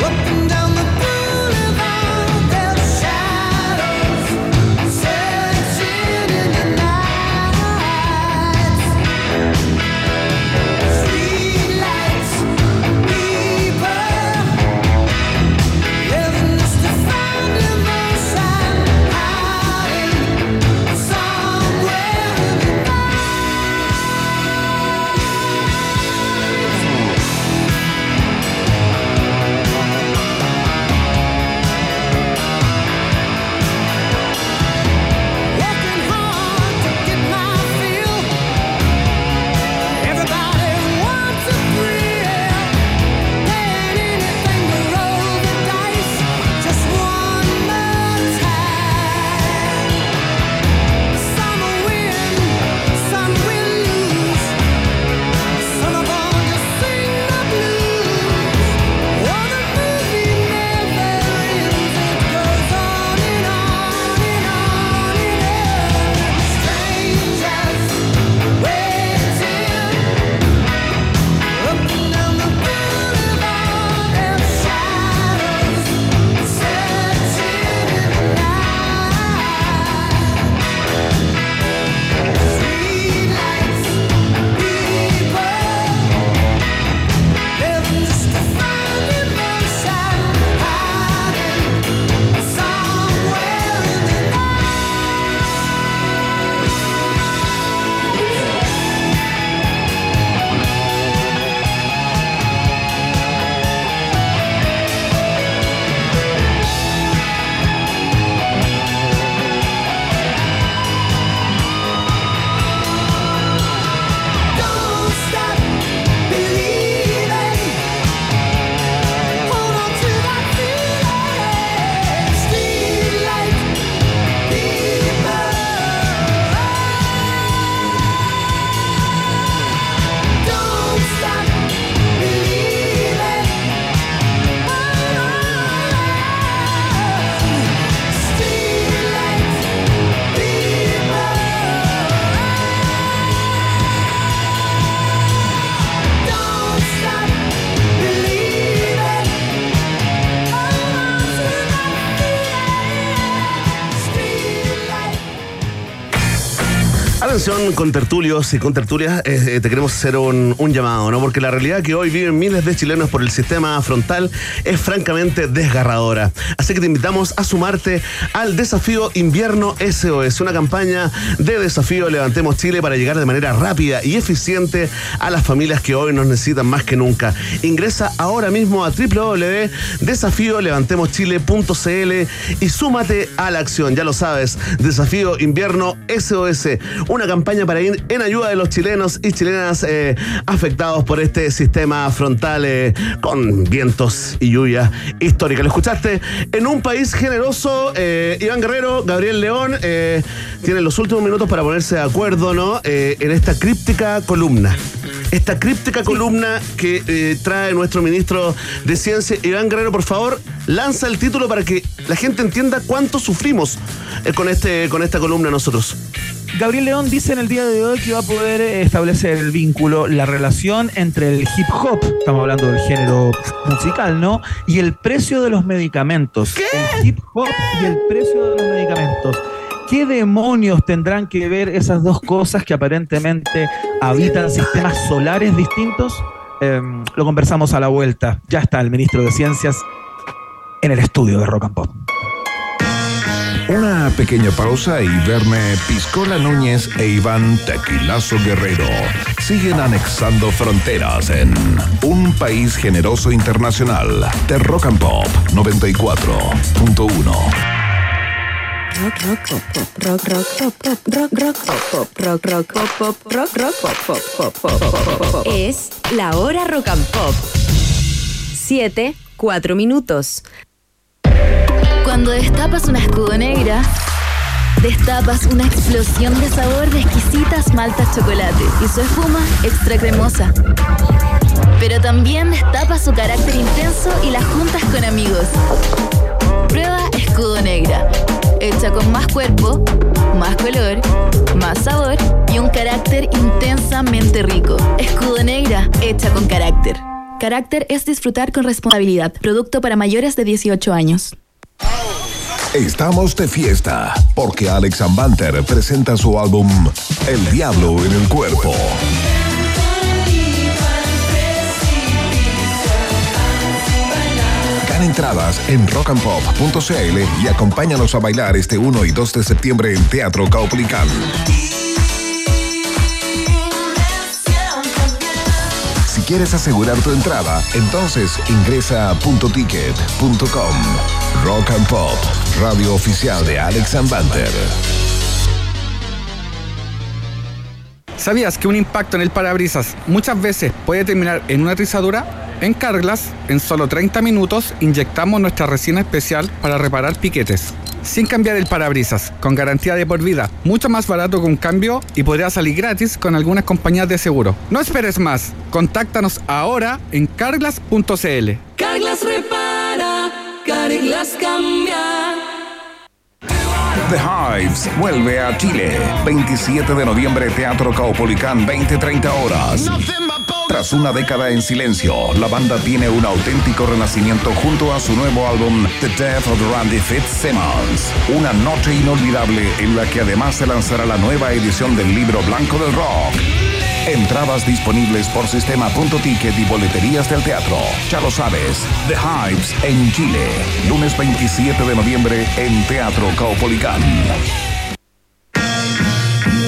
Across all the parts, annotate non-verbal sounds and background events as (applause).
con tertulios y con tertulias, eh, eh, te queremos hacer un, llamado, ¿no? Porque la realidad que hoy viven miles de chilenos por el sistema frontal es francamente desgarradora. Así que te invitamos a sumarte al desafío Invierno SOS, una campaña de desafío Levantemos Chile para llegar de manera rápida y eficiente a las familias que hoy nos necesitan más que nunca. Ingresa ahora mismo a www.desafíolevantemoschile.cl y súmate a la acción. Ya lo sabes, Desafío Invierno SOS, una campaña para ir en ayuda de los chilenos y chilenas eh, afectados por este sistema frontal eh, con vientos y lluvia histórica. Lo escuchaste en un país generoso. Eh, Iván Guerrero, Gabriel León, tienen los últimos minutos para ponerse de acuerdo ¿no? en esta críptica columna esta críptica columna que trae nuestro ministro de Ciencia, Iván Guerrero, por favor, lanza el título para que la gente entienda cuánto sufrimos con, este, con esta columna nosotros. Gabriel León dice en el día de hoy que va a poder eh, establecer el vínculo, la relación entre el hip hop, estamos hablando del género musical, ¿no? Y el precio de los medicamentos. ¿Qué? El hip hop y el precio de los medicamentos. ¿Qué demonios tendrán que ver esas dos cosas que aparentemente habitan sistemas solares distintos? Em, lo conversamos a la vuelta. Ya está el ministro de Ciencias en el estudio de Rock and Pop. Una pequeña pausa y verme Piscola Núñez e Iván Tequilazo Guerrero siguen anexando fronteras en un país generoso internacional de Rock and Pop 94.1. Rock rock pop pop rock rock pop pop rock rock pop pop rock rock pop pop rock rock pop pop pop es la hora rock and pop 7 4 minutos cuando destapas una escudo negra, destapas una explosión de sabor de exquisitas maltas chocolate y su espuma extra cremosa. Pero también destapas su carácter intenso y las juntas con amigos. Prueba escudo negra, hecha con más cuerpo, más color, más sabor y un carácter intensamente rico. Escudo negra, hecha con carácter. Carácter es disfrutar con responsabilidad. Producto para mayores de 18 años. Estamos de fiesta porque Alex Ambanter presenta su álbum El Diablo en el Cuerpo. Gana entradas en rockandpop.cl y acompáñanos a bailar este 1 y 2 de septiembre en Teatro Caupolicán. Quieres asegurar tu entrada, entonces ingresa a puntoticket.com. Rock and Pop, radio oficial de Alex Banter. ¿Sabías que un impacto en el parabrisas muchas veces puede terminar en una trizadura? En Carglass, en solo 30 minutos, inyectamos nuestra resina especial para reparar piquetes. Sin cambiar el parabrisas, con garantía de por vida, mucho más barato que un cambio y podría salir gratis con algunas compañías de seguro. No esperes más, contáctanos ahora en carglass.cl. Carglass repara, Carglass cambia. The Hives vuelve a Chile. 27 de noviembre, Teatro Caupolicán, 20-30 horas. Tras una década en silencio, la banda tiene un auténtico renacimiento junto a su nuevo álbum The Death of Randy Fitzsimmons. Una noche inolvidable en la que además se lanzará la nueva edición del libro blanco del rock. Entradas disponibles por sistema.ticket y boleterías del teatro. Ya lo sabes, The Hives en Chile. Lunes 27 de noviembre en Teatro Caupolicán.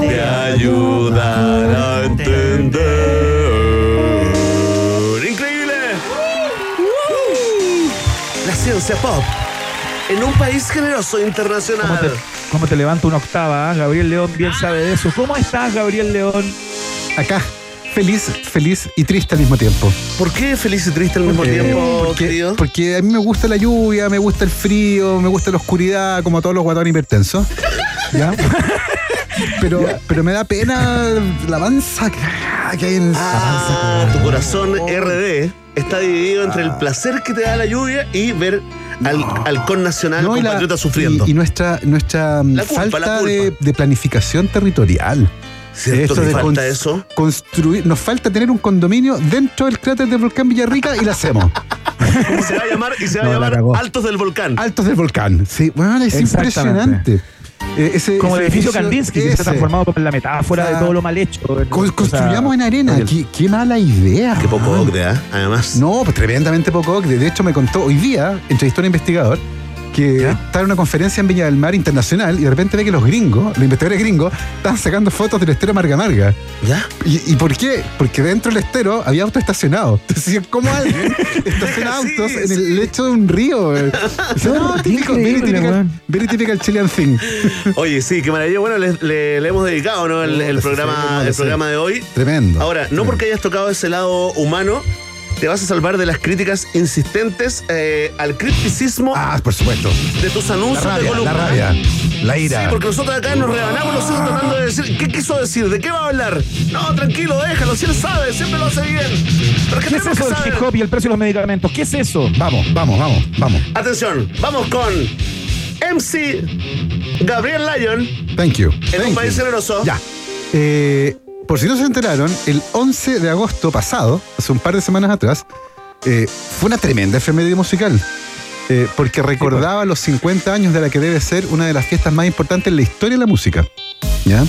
te ayudará a entender. ¡Increíble! La ciencia pop en un país generoso ¿Cómo internacional. te, cómo te levanta una octava? ah? Gabriel León bien sabe de eso. ¿Cómo estás, Gabriel León? Acá, feliz, feliz y triste al mismo tiempo. ¿Por qué feliz y triste al mismo Eh, tiempo, porque, querido? porque a mí me gusta la lluvia, me gusta el frío, me gusta la oscuridad, como a todos los guatones hipertensos. (laughs) ¿Ya? Pero, pero me da pena la avanza que, hay en Ah, tu corazón RD está dividido entre el placer que te da la lluvia y ver al, al con nacional No, la- compatriota sufriendo. Y, y nuestra, nuestra culpa, falta. De, de planificación territorial. ¿Cierto Esto que de falta eso? Construir, nos falta tener un condominio dentro del cráter del volcán Villarrica y lo hacemos. (laughs) ¿Cómo se va a llamar? Y se va No, a la llamar. Altos del Volcán. Altos del volcán. Sí, bueno, es impresionante. Eh, ese- Como el ese edificio Kandinsky, que se ese. ha transformado como en la metáfora de Ah. todo lo mal hecho. Con- O sea, construyamos en arena. Qué, qué mala idea. Qué poco ocre, ¿ah? Además. No, pues tremendamente poco. ocre. De hecho, me contó hoy día, entrevistó a un investigador, que está en una conferencia en Viña del Mar internacional y de repente ve que los gringos, los investigadores gringos, están sacando fotos del estero Marga Marga. ¿Ya? ¿Y, y por qué? Porque dentro del estero había autos estacionados. (laughs) Entonces, ¿cómo alguien (laughs) estaciona autos en sí. el lecho de un río? (laughs) Dice, no, típico, very typical, very typical Chilean thing. Oye, sí, qué maravilla. Bueno, le, le- le hemos dedicado, ¿no? El, programa, el programa de hoy. Tremendo. Ahora, no porque hayas tocado ese lado humano, te vas a salvar de las críticas insistentes eh, al criticismo Ah, por supuesto. de tus La anuncios de columna. la rabia, la Sí, ira. porque nosotros acá nos rebanamos los ojos tratando de decir, ¿qué quiso decir? ¿De qué va a hablar? No, tranquilo, déjalo, si él sabe, siempre lo hace bien. Pero ¿Qué es eso del hip hop y el precio de los medicamentos? ¿Qué es eso? Vamos, vamos, vamos, vamos. Atención, vamos con MC Gabriel Lyon Thank you. en Thank un país generoso. Ya. Eh, por si no se enteraron, el 11 de agosto pasado, hace un par de semanas atrás, eh, fue una tremenda efeméride musical. eh, porque recordaba los 50 años de la que debe ser una de las fiestas más importantes en la historia de la música. ¿ya?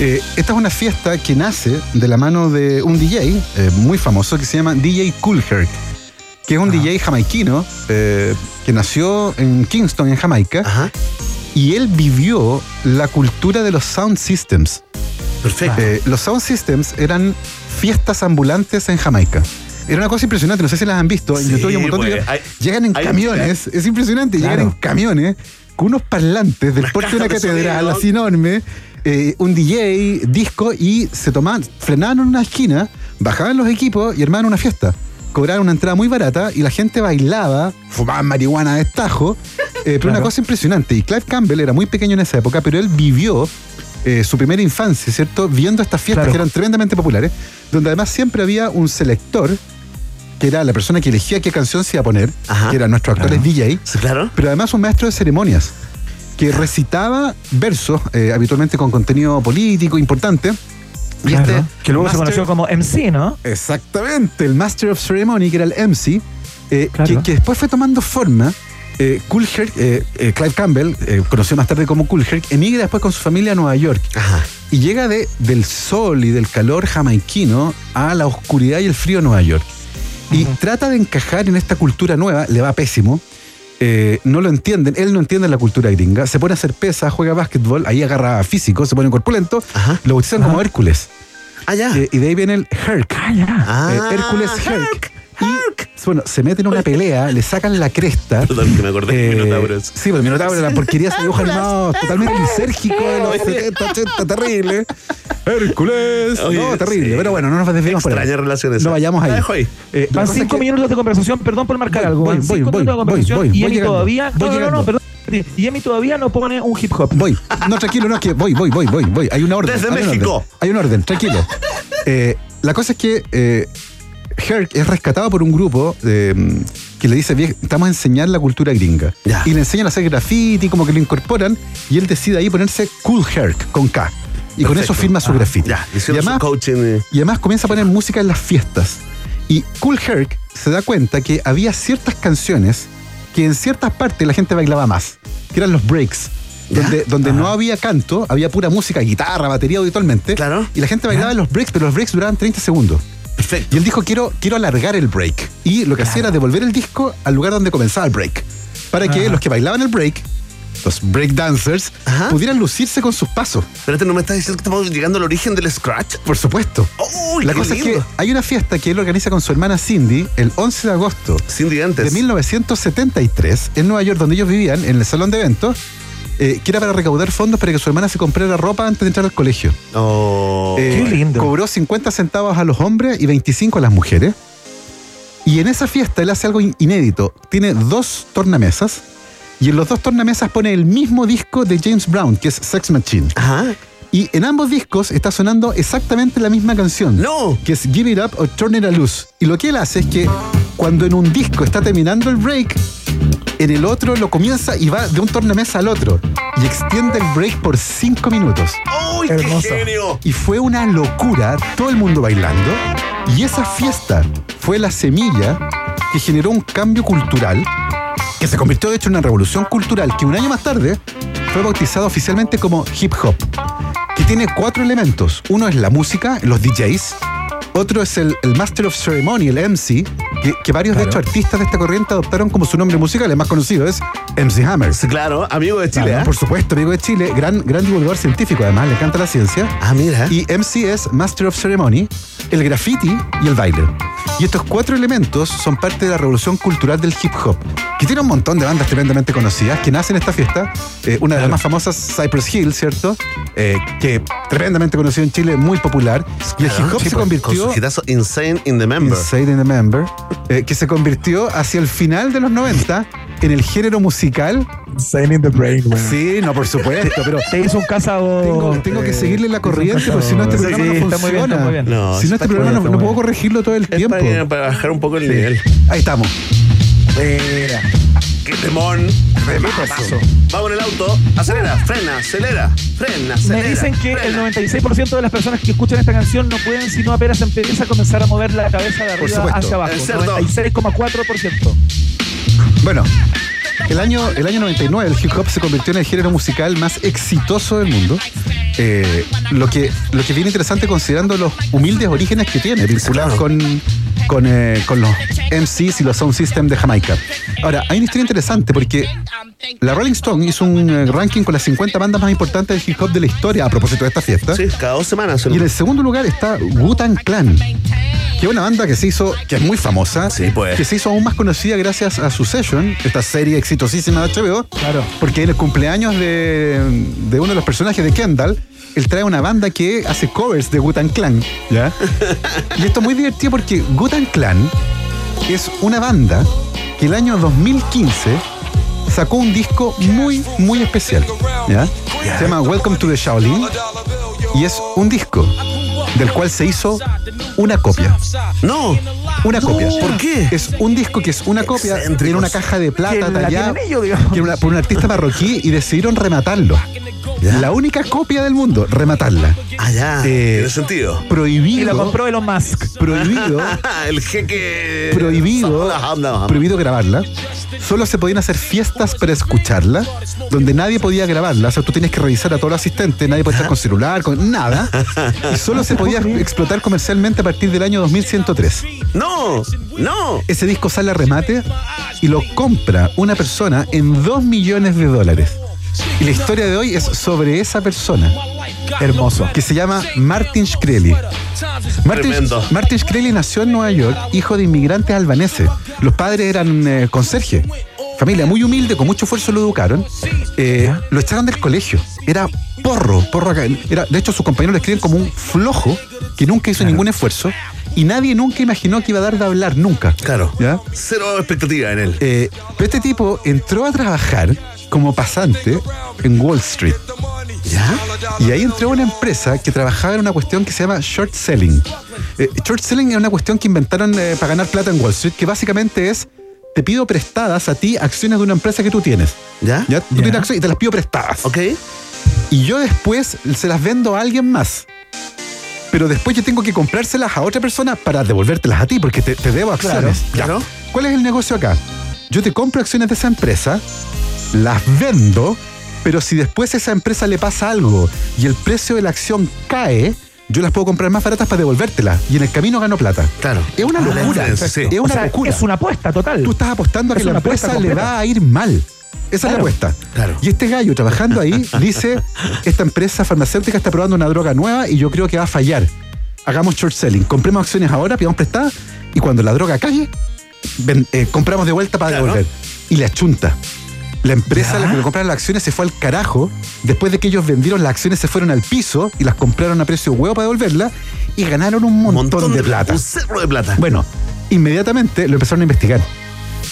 Eh, esta es una fiesta que nace de la mano de un DJ muy famoso que se llama DJ Cool Herc, que es un DJ jamaiquino que nació en Kingston, en Jamaica, Ajá, y él vivió la cultura de los sound systems. Perfecto. Eh, los sound systems eran fiestas ambulantes en Jamaica. Era una cosa impresionante, no sé si las han visto. En Sí, YouTube hay un montón de pues, hay- Llegan en camiones, es impresionante, Claro. llegan en camiones con unos parlantes del porte de una catedral así enorme, eh, un DJ, disco y se tomaban, frenaban en una esquina, bajaban los equipos y armaban una fiesta. Cobraban una entrada muy barata y la gente bailaba, fumaban marihuana de estajo, eh, pero Claro. una cosa impresionante. Y Clive Campbell era muy pequeño en esa época, pero él vivió eh, su primera infancia, ¿cierto? Viendo estas fiestas Claro. que eran tremendamente populares, donde además siempre había un selector, que era la persona que elegía qué canción se iba a poner, Ajá. que eran nuestros actores DJ, Sí, claro. pero además un maestro de ceremonias, que recitaba versos, eh, habitualmente con contenido político importante. Y Claro, este que luego se conoció como MC, ¿no? Exactamente, el Master of Ceremony, que era el MC, eh, Claro. que, que después fue tomando forma. Eh, eh, eh, Clive Campbell, eh, conocido más tarde como Cool Herc, emigra después con su familia a Nueva York Ajá. y llega de, del sol y del calor jamaiquino a la oscuridad y el frío de Nueva York. Y trata de encajar en esta cultura nueva, le va pésimo. no lo entienden, él no entiende la cultura gringa, se pone a hacer pesas, juega básquetbol, ahí agarra físico, se pone corpulento, Ajá. lo bautizan como Hércules. Ah, ya. Y de ahí viene el Herc. Ah, ya. Ah, Hércules Herc. Bueno, se meten en una pelea, le sacan la cresta. (laughs) Perdón, que me acordé de Eh, Minotauros. Sí, pues Minotauro, la porquería se dibuja animado totalmente lisérgico de (laughs) los 70, 80, terrible. Hércules. Oye, no, terrible. sí. Pero bueno, no nos desviemos por ahí. Extraña relación esa. No vayamos ahí. Eh, Van pasa cinco que- minutos de conversación, perdón por marcar Voy, algo. voy, van voy, cinco voy, minutos de conversación voy, voy, y Emi todavía. voy no, no, no, perdón. Y Emi todavía no pone un hip hop. Voy. No, tranquilo, no, es que voy, voy, voy, voy, voy. Hay una orden. Desde hay un México. orden. Hay un orden, tranquilo. Eh, la cosa es que eh, Herc es rescatado por un grupo eh, que le dice, "Vie- estamos a enseñar la cultura gringa. Ya. Y le enseñan a hacer graffiti, como que lo incorporan, y él decide ahí ponerse Cool Herc, con K. Y con eso firma su Ah, graffiti. Ya, y, hicieron su además, coaching. eh. y además comienza a poner música en las fiestas. Y Cool Herc se da cuenta que había ciertas canciones que en ciertas partes la gente bailaba más, que eran los breaks. ¿Ya? Donde, donde no había canto, había pura música, guitarra, batería habitualmente. Claro. Y la gente bailaba en los breaks, pero los breaks duraban 30 segundos. Perfecto. Y él dijo, quiero, quiero alargar el break. Y lo que hacía era devolver el disco al lugar donde comenzaba el break. Para que los que bailaban el break, los break dancers, Ajá. pudieran lucirse con sus pasos. Pero este no me estás diciendo que estamos llegando al origen del scratch. Por supuesto. Uy, la cosa es que hay una fiesta que él organiza con su hermana Cindy el 11 de agosto Cindy antes. de 1973 en Nueva York, donde ellos vivían, en el salón de eventos, eh, que era para recaudar fondos para que su hermana se comprara ropa antes de entrar al colegio. Oh. Eh, Qué lindo. Cobró 50 centavos a los hombres y 25 a las mujeres. Y en esa fiesta él hace algo in- inédito. Tiene dos tornamesas y en los dos tornamesas pone el mismo disco de James Brown, que es Sex Machine. Ajá. Y en ambos discos está sonando exactamente la misma canción. No. Que es Give It Up o Turn It a Loose. Y lo que él hace es que cuando en un disco está terminando el break, en el otro lo comienza y va de un tornamesa al otro. Y extiende el break por cinco minutos. ¡Uy, Hermoso. qué genio! Y fue una locura, todo el mundo bailando. Y esa fiesta fue la semilla que generó un cambio cultural, que se convirtió de hecho en una revolución cultural que un año más tarde fue bautizado oficialmente como hip hop, que tiene cuatro elementos. Uno es la música, los DJs. Otro es el, el Master of Ceremony, el MC, que, que varios de hecho artistas de esta corriente adoptaron como su nombre musical. El más conocido es MC Hammer. Claro, amigo de Chile, Claro, ¿ah? Por supuesto, amigo de Chile, gran, gran divulgador científico además, le encanta la ciencia. Ah, mira. Y MC es Master of Ceremony, el graffiti y el baile. Y estos cuatro elementos son parte de la revolución cultural del hip hop, que tiene un montón de bandas tremendamente conocidas que nacen en esta fiesta. Eh, una de las más famosas, Cypress Hill, ¿cierto? Eh, que tremendamente conocido en Chile, muy popular. Y el hip hop Sí, se con- convirtió... Con su hitazo Insane in the Member. Inside in the Member, eh, que se convirtió hacia el final de los 90 en el género musical. Insane in the brain, weón. Sí, no, por supuesto, pero (laughs) Te hizo un cazador. tengo, tengo que eh, seguirle la corriente, porque si no este programa Sí, no está muy bien, funciona. está muy bien. No, si no, este programa no, puedo corregirlo todo el Es tiempo. para, para bajar un poco el nivel. Ahí estamos. Mira, ¡Qué temón! paso. Vamos en el auto. Acelera, frena, acelera, frena, acelera. Me dicen que frena. el 96% de las personas que escuchan esta canción no pueden sino apenas empieza a comenzar a mover la cabeza de arriba hacia abajo. El cerdo. 96,4%. Bueno, el año, el año 99 el hip hop se convirtió en el género musical más exitoso del mundo. Eh, lo, que, lo que bien interesante considerando los humildes orígenes que tiene, vinculados claro. con, con, eh, con los MCs y los sound system de Jamaica. Ahora, hay una historia interesante porque la Rolling Stone hizo un eh, ranking con las 50 bandas más importantes del hip hop de la historia a propósito de esta fiesta. Sí, cada dos semanas. Y en el segundo lugar está Wu-Tang Clan, que es una banda que se hizo, que es muy famosa, Sí, pues. que se hizo aún más conocida gracias a Succession, esta serie exitosísima de HBO, Claro. porque en el cumpleaños de, de uno de los personajes de Kendall, él trae una banda que hace covers de Wu-Tang Clan, ¿ya? (laughs) y esto es muy divertido porque Wu-Tang Clan es una banda que el año 2015 sacó un disco muy, muy especial, ¿ya? Se llama Welcome to the Shaolin y es un disco del cual se hizo una copia. No. Una copia. ¿Por qué? Es un disco que es una copia en una caja de plata la tallada por un artista marroquí y decidieron rematarlo. La única copia del mundo, rematarla. Ah, ya. Eh, Tiene sentido. Y Prohibido. lo compró Elon Musk. Prohibido. (laughs) el jeque. prohibido, Prohibido. prohibido grabarla. Solo se podían hacer fiestas para escucharla, donde nadie podía grabarla. O sea, tú tienes que revisar a todo el asistente, nadie puede estar con celular, con nada. Y solo se podía (laughs) explotar comercialmente a partir del año 2103. No, no. Ese disco sale a remate y lo compra una persona en 2 millones de dólares. Y la historia de hoy es sobre esa persona, Hermoso. que se llama Martin Shkreli. Martin, Tremendo. Martin Shkreli nació en Nueva York, hijo de inmigrantes albaneses. Los padres eran eh, conserje. Familia muy humilde, con mucho esfuerzo lo educaron. Eh, lo echaron del colegio. Era porro, porro acá. Era, de hecho, sus compañeros lo escriben como un flojo que nunca hizo ningún esfuerzo. Y nadie nunca imaginó que iba a dar de hablar, nunca. Claro. ¿Ya? Cero expectativa en él. Eh, pero este tipo entró a trabajar como pasante en Wall Street. ¿Ya? Y ahí entró a una empresa que trabajaba en una cuestión que se llama short selling. Eh, short selling es una cuestión que inventaron eh, para ganar plata en Wall Street, que básicamente es, te pido prestadas a ti acciones de una empresa que tú tienes. ¿Ya? ¿Ya? Tú Ya. tienes acciones y te las pido prestadas. Ok. Y yo después se las vendo a alguien más. Pero después yo tengo que comprárselas a otra persona para devolvértelas a ti, porque te, te debo acciones. Ya. claro. ¿Cuál es el negocio acá? Yo te compro acciones de esa empresa, las vendo, pero si después a esa empresa le pasa algo y el precio de la acción cae, yo las puedo comprar más baratas para devolvértelas. Y en el camino gano plata. Claro. Es una Ah, locura. sí. Es O una sea, locura. es una apuesta total. Tú estás apostando a que Es la empresa le va a ir mal. Esa es la apuesta. Claro. Y este gallo trabajando ahí (laughs) dice, esta empresa farmacéutica está probando una droga nueva y yo creo que va a fallar. Hagamos short selling. Compremos acciones ahora, pidamos prestadas y cuando la droga calle, ven- eh, compramos de vuelta para Claro. devolver. Y la chunta. La empresa a la que le compraron las acciones se fue al carajo. Después de que ellos vendieron las acciones, se fueron al piso y las compraron a precio huevo para devolverlas y ganaron un montón, de plata. Un cerro de plata. Bueno, inmediatamente lo empezaron a investigar.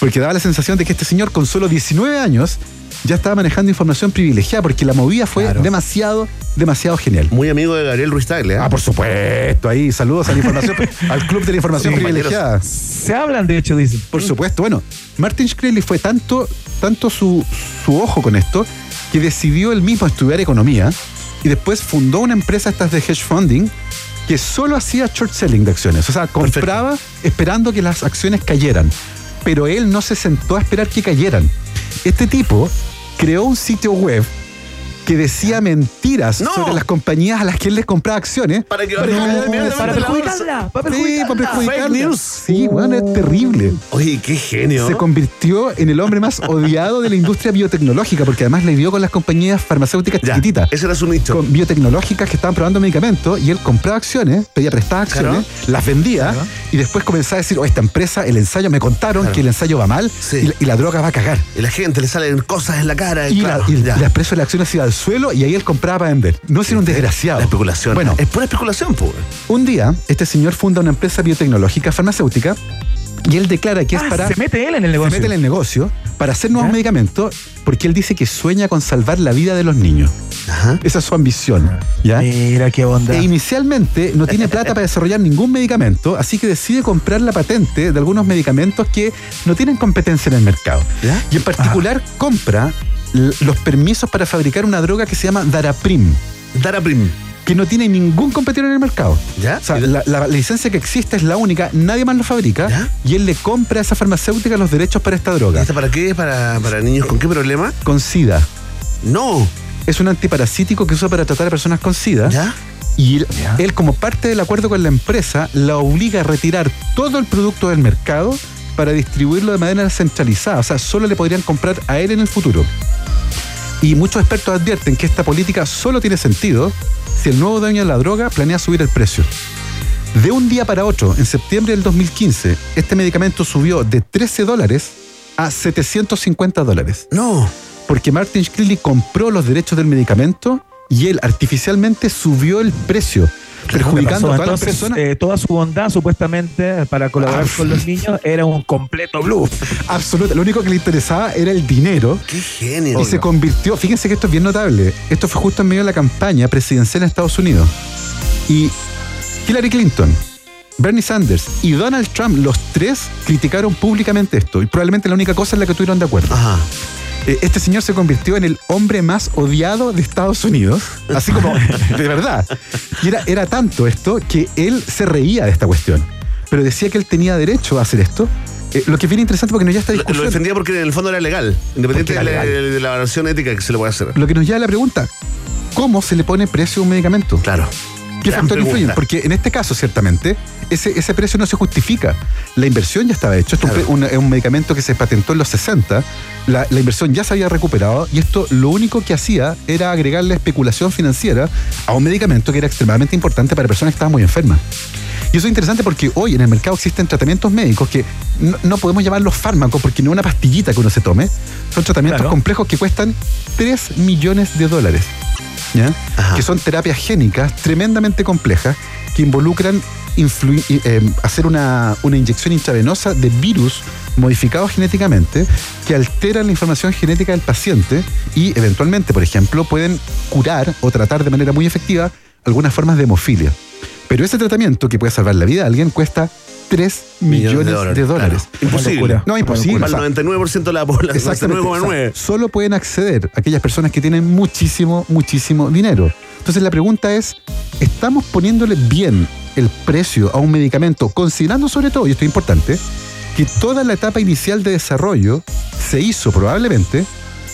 Porque daba la sensación de que este señor con solo 19 años ya estaba manejando información privilegiada porque la movida fue Claro. demasiado, demasiado genial. Muy amigo de Gabriel Ruiz Tagle, ¿eh? Ah, por supuesto, ahí saludos a la información, (laughs) al club de la información Sí, privilegiada. Se hablan, de hecho, dicen. Por supuesto, bueno, Martin Shkreli fue tanto, tanto su, su ojo con esto que decidió él mismo estudiar economía y después fundó una empresa estas de hedge funding que solo hacía short selling de acciones. O sea, compraba esperando que las acciones cayeran. Pero él no se sentó a esperar que cayeran. Este tipo creó un sitio web que decía mentiras No. sobre las compañías a las que él les compraba acciones. Para que No, para para inmediatamente Para la perjudicarla, para Sí, perjudicarla. para perjudicarla. Fake news. Sí, bueno, es terrible Oye, qué genio. se convirtió en el hombre más odiado de la industria biotecnológica, porque además le dio con las compañías farmacéuticas Ya, chiquititas. Ese era su nicho. Con biotecnológicas que estaban probando medicamentos y él compraba acciones, pedía prestadas acciones, las vendía Claro. y después comenzaba a decir, oh, esta empresa, el ensayo, me contaron Claro. que el ensayo va mal Sí. y, la, y la droga va a cagar. Y la gente le salen cosas en la cara. Y, claro, la, y ya. el precio de la acción se iba al suelo y ahí él compraba para vender. No ser un desgraciado. La especulación. Bueno, es pura especulación, pues. un día este señor funda una empresa biotecnológica farmacéutica y él declara que es Ah, para... se mete él en el se negocio. mete en el negocio para hacer nuevos medicamentos porque él dice que sueña con salvar la vida de los niños. Ajá. Esa es su ambición. ¿ya? Mira qué onda. E inicialmente no tiene plata para desarrollar ningún medicamento, así que decide comprar la patente de algunos medicamentos que no tienen competencia en el mercado. ¿Ya? Y en particular compra l- los permisos para fabricar una droga que se llama Daraprim, Daraprim. que no tiene ningún competidor en el mercado. ¿Ya? O sea, ¿Y de- la, la licencia que existe es la única, nadie más lo fabrica, ¿Ya? y él le compra a esa farmacéutica los derechos para esta droga. ¿Esta para qué? ¿Para, para niños con qué problema? Con SIDA. No. Es un antiparasítico que usa para tratar a personas con SIDA. ¿Ya? Y él, Ya. él, como parte del acuerdo con la empresa, la obliga a retirar todo el producto del mercado para distribuirlo de manera centralizada. O sea, solo le podrían comprar a él en el futuro. Y muchos expertos advierten que esta política solo tiene sentido si el nuevo dueño de la droga planea subir el precio. De un día para otro, en septiembre del 2015, este medicamento subió de 13 dólares a 750 dólares No. porque Martin Shkreli compró los derechos del medicamento y él artificialmente subió el precio, perjudicando a todas las personas. eh, toda su bondad, supuestamente, para colaborar Ah, con los niños, era un completo bluff. Absoluta. Lo único que le interesaba era el dinero. Qué genio. Y se convirtió, fíjense que esto es bien notable, esto fue justo en medio de la campaña presidencial en Estados Unidos. Y Hillary Clinton, Bernie Sanders y Donald Trump, los tres criticaron públicamente esto. Y probablemente la única cosa en la que estuvieron de acuerdo. Ajá. Eh, este señor se convirtió en el hombre más odiado de Estados Unidos, así como (laughs) de verdad. Y era, era tanto esto que él se reía de esta cuestión, pero decía que él tenía derecho a hacer esto. Eh, lo que es bien interesante porque nos ya esta Lo, lo discusión. defendía porque en el fondo era legal, independiente de, la- de la valoración ética que se le puede hacer. Lo que nos lleva a la pregunta: ¿cómo se le pone precio a un medicamento? Claro. ¿Qué factores influyen? Porque en este caso, ciertamente, ese, ese precio no se justifica. La inversión ya estaba hecha. Esto es un Claro. un- es un medicamento que se patentó en los 60. La, la inversión ya se había recuperado y esto lo único que hacía era agregarle especulación financiera a un medicamento que era extremadamente importante para personas que estaban muy enfermas. Y eso es interesante porque hoy en el mercado existen tratamientos médicos que no, no podemos llamarlos fármacos porque no es una pastillita que uno se tome. Son tratamientos Claro. complejos que cuestan 3 millones de dólares. Que son terapias génicas tremendamente complejas que involucran eh, hacer una, una inyección intravenosa de virus modificados genéticamente que alteran la información genética del paciente y eventualmente, por ejemplo, pueden curar o tratar de manera muy efectiva algunas formas de hemofilia. Pero ese tratamiento que puede salvar la vida de alguien cuesta 3 millones, de dólares. Claro. Imposible. No, imposible. Para el 99% de la población, Exactamente. 99,9. O sea, solo pueden acceder aquellas personas que tienen muchísimo, muchísimo dinero. Entonces la pregunta es, ¿estamos poniéndole bien el precio a un medicamento, considerando sobre todo, y esto es importante, que toda la etapa inicial de desarrollo se hizo probablemente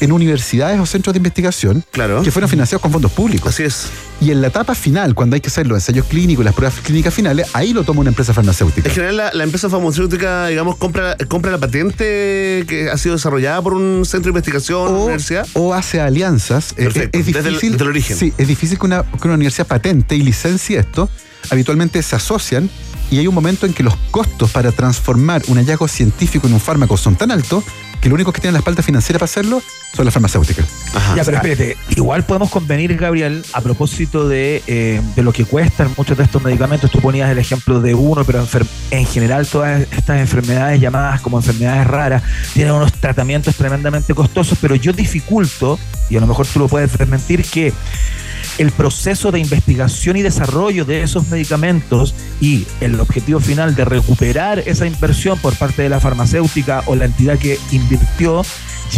en universidades o centros de investigación Claro. que fueron financiados con fondos públicos. Así es. Y en la etapa final, cuando hay que hacer los ensayos clínicos, las pruebas clínicas finales, ahí lo toma una empresa farmacéutica. En general, la, la empresa farmacéutica, digamos, compra, compra la patente que ha sido desarrollada por un centro de investigación, o, universidad. o hace alianzas. Eh, Perfecto, es desde el- difícil. desde el origen. Sí, es difícil que una, que una universidad patente y licencie esto. Habitualmente se asocian y hay un momento en que los costos para transformar un hallazgo científico en un fármaco son tan altos que lo único que tienen la espalda financiera para hacerlo son las farmacéuticas. Ajá. Ya, pero espérate, igual podemos convenir, Gabriel, a propósito de, eh, de lo que cuestan muchos de estos medicamentos. Tú ponías el ejemplo de uno, pero en general todas estas enfermedades llamadas como enfermedades raras tienen unos tratamientos tremendamente costosos, pero yo dificulto, y a lo mejor tú lo puedes desmentir, que el proceso de investigación y desarrollo de esos medicamentos y el objetivo final de recuperar esa inversión por parte de la farmacéutica o la entidad que invirtió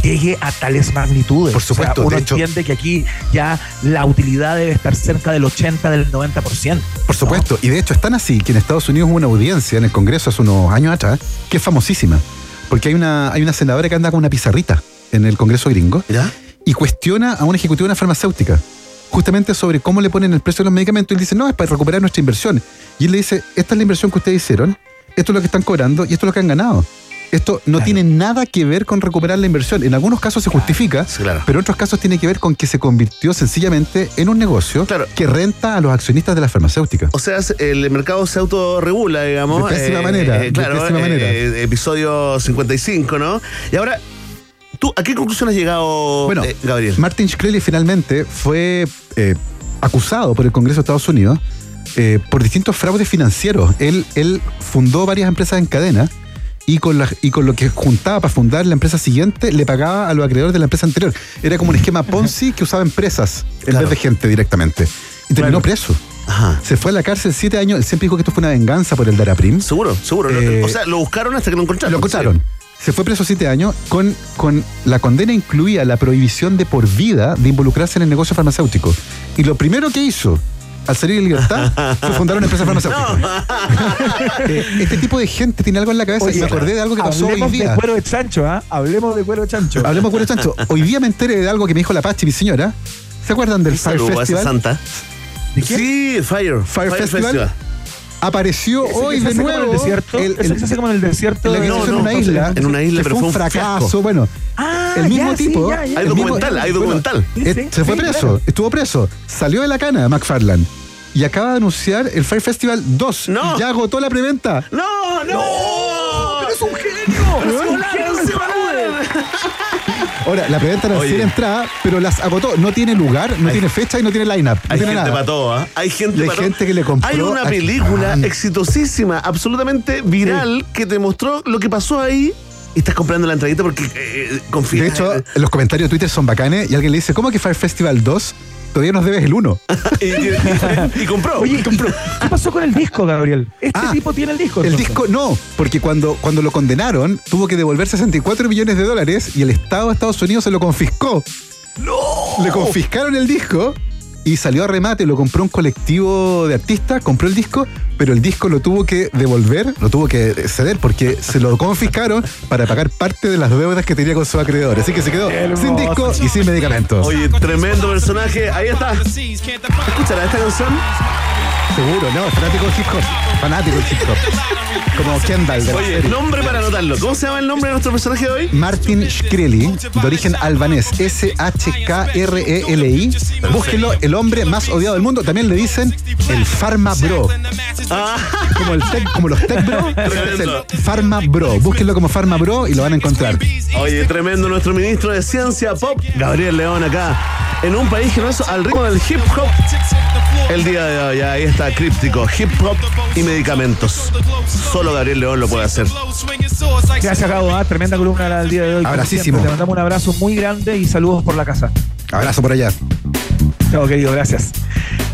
llegue a tales magnitudes. Por supuesto, O sea, uno de hecho- entiende que aquí ya la utilidad debe estar cerca del 80, del 90%. Por supuesto, y de hecho es tan así que en Estados Unidos hubo una audiencia en el Congreso hace unos años atrás que es famosísima, porque hay una, hay una senadora que anda con una pizarrita en el Congreso gringo ¿Ya? y cuestiona a un ejecutivo de una farmacéutica justamente sobre cómo le ponen el precio de los medicamentos y él dice, no, es para recuperar nuestra inversión. Y él le dice, esta es la inversión que ustedes hicieron, esto es lo que están cobrando y esto es lo que han ganado. Esto no Claro. tiene nada que ver con recuperar la inversión. En algunos casos se justifica, claro. pero en otros casos tiene que ver con que se convirtió sencillamente en un negocio que renta a los accionistas de las farmacéuticas. O sea, el mercado se autorregula, digamos. De pésima manera, de claro, pésima manera. eh, episodio 55, ¿no? Y ahora, ¿tú a qué conclusión has llegado, Bueno, eh, Gabriel? Martin Shkreli finalmente fue eh, acusado por el Congreso de Estados Unidos eh, por distintos fraudes financieros. Él, él fundó varias empresas en cadena y con, la- y con lo que juntaba para fundar la empresa siguiente le pagaba a los acreedores de la empresa anterior. Era como un esquema Ponzi que usaba empresas en Claro. vez de gente directamente. Y terminó Claro. preso. Ajá. Se fue a la cárcel siete años. Él siempre dijo que esto fue una venganza por el Daraprim. Seguro, seguro. Eh, o sea, lo buscaron hasta que lo encontraron. Lo encontraron. Se fue preso siete años. Con, con la condena incluía la prohibición de por vida de involucrarse en el negocio farmacéutico. Y lo primero que hizo al salir de libertad (laughs) fue fundar una empresa farmacéutica. (laughs) Eh, este tipo de gente tiene algo en la cabeza y me acordé de algo que pasó hoy Hablemos día. de cuero de chancho, ¿ah? Hablemos de cuero de chancho. Hablemos con el chancho. (laughs) Hoy día me enteré de algo que me dijo la Pachi, mi señora. ¿Se acuerdan del Fire Festival? santa. ¿De quién? Sí, Fire. Fire Festival. Apareció Ese hoy de hace como en nuevo. el desierto. el- ese el- que se hace como en el desierto. que No, se hizo en no, una no, isla. en una isla, pero fue un fracaso. fiasco. Bueno, Ah, el mismo ya, tipo. ya, ya. Hay el mismo- documental, hay bueno, documental. Sí, Eh, sí, se fue sí, preso, claro. estuvo preso, salió de la cana McFarland y acaba de anunciar el Fire Festival 2. No. Ya agotó la preventa. ¡No, no! ¡Pero es un genio! Ahora, la preventa era sin entrada, pero las agotó. No tiene lugar, no Hay- tiene fecha y no tiene line-up. No Hay tiene gente nada. para todo, ¿ah? Hay gente Y hay para gente que le compró Hay una película exitosísima, absolutamente viral, que te mostró lo que pasó ahí. Y estás comprando la entradita porque eh, confía. De hecho, los comentarios de Twitter son bacanes y alguien le dice, ¿cómo que Fire Festival 2? Todavía nos debes el 1. (laughs) y, y- y compró. Oye, ¿qué pasó con el disco, Gabriel? Este Ah, tipo tiene el disco. El disco no, porque cuando, cuando lo condenaron tuvo que devolver 64 millones de dólares y el Estado de Estados Unidos se lo confiscó. ¡No! Le confiscaron el disco y salió a remate, lo compró un colectivo de artistas, compró el disco, pero el disco lo tuvo que devolver, lo tuvo que ceder porque se lo confiscaron para pagar parte de las deudas que tenía con sus acreedores. Así que se quedó Hermoso. sin disco y sin medicamentos. Oye, tremendo personaje. Ahí está. Escúchala esta canción. Seguro, no, fanático del hip hop. Fanático del hip hop. Como Kendall de la Oye, serie. nombre para anotarlo. ¿Cómo se llama el nombre de nuestro personaje de hoy? Martin Shkreli, de origen albanés, S-H-K-R-E-L-I. Búsquenlo, el hombre más odiado del mundo. También le dicen el Pharma Bro. Ah, Como, el tech- como los Tech Bro, (laughs) es el Pharma Bro. Búsquenlo como Pharma Bro y lo van a encontrar. oye, tremendo nuestro ministro de Ciencia Pop, Gabriel León, acá. En un país generoso al ritmo del hip hop. El día de hoy, ahí está críptico. Hip hop y medicamentos. Solo Gabriel León lo puede hacer. Gracias, Gabo. ¿ah? Tremenda columna del día de hoy. Abracísimo. Te mandamos un abrazo muy grande y saludos por la casa. Abrazo por allá. Chao, querido, gracias.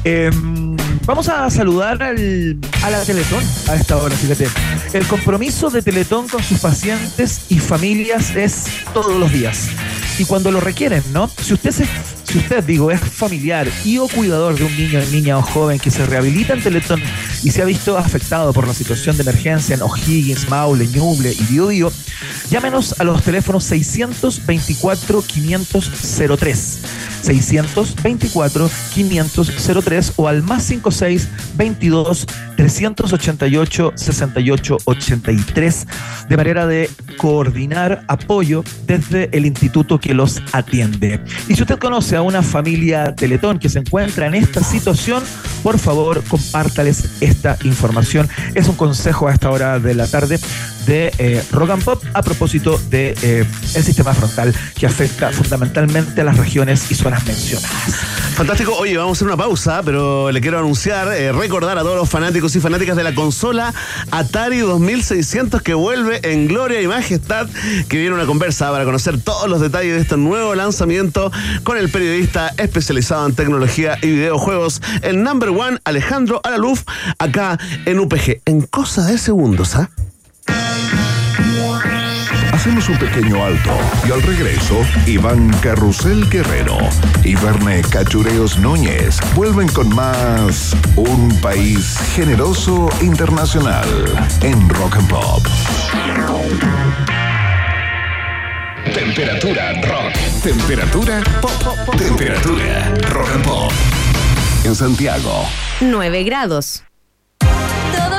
Em, Vamos a saludar al, a la Teletón a esta hora, fíjate. El compromiso de Teletón con sus pacientes y familias es todos los días. Y cuando lo requieren, ¿no? Si usted se si usted, digo, es familiar y o cuidador de un niño, niña o joven que se rehabilita en Teletón y se ha visto afectado por la situación de emergencia en O'Higgins, Maule, Ñuble y Biobío, llámenos a los teléfonos 624-500-03, 624-500-03 o al más 56 22 388 68 83 de manera de coordinar apoyo desde el instituto que los atiende. Y si usted conoce a una familia Teletón que se encuentra en esta situación, por favor compártales esta información. Es un consejo a esta hora de la tarde de eh, Rock and Pop a propósito de eh, el sistema frontal que afecta fundamentalmente a las regiones y zonas mencionadas. Fantástico. Oye, vamos a hacer una pausa, pero le quiero anunciar, eh, recordar a todos los fanáticos y fanáticas de la consola Atari 2600 que vuelve en gloria y majestad, que viene una conversa para conocer todos los detalles de este nuevo lanzamiento con el periodista especializado en tecnología y videojuegos, el number one Alejandro Alaluf, acá en UPG, en cosa de segundos, ¿ah? Hacemos un pequeño alto y al regreso, Iván Carrusel Guerrero y Verne Cachureos Núñez vuelven con más Un País Generoso Internacional en Rock and Pop. Temperatura rock. Temperatura pop. Temperatura rock and pop. En Santiago, 9 grados.